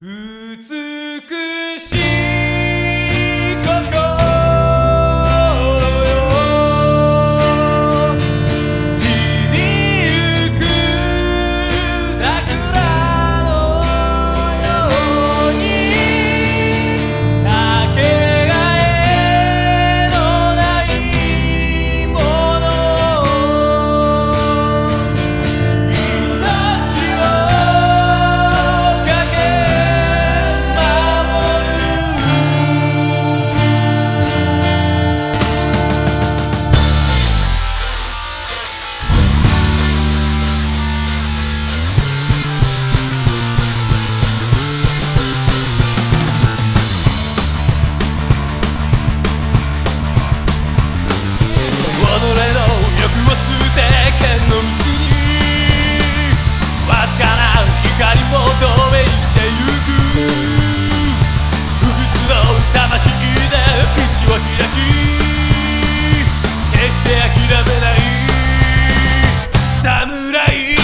普通 day.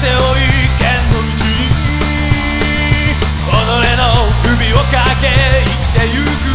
背負い剣のに己の首をかけ生きてゆく。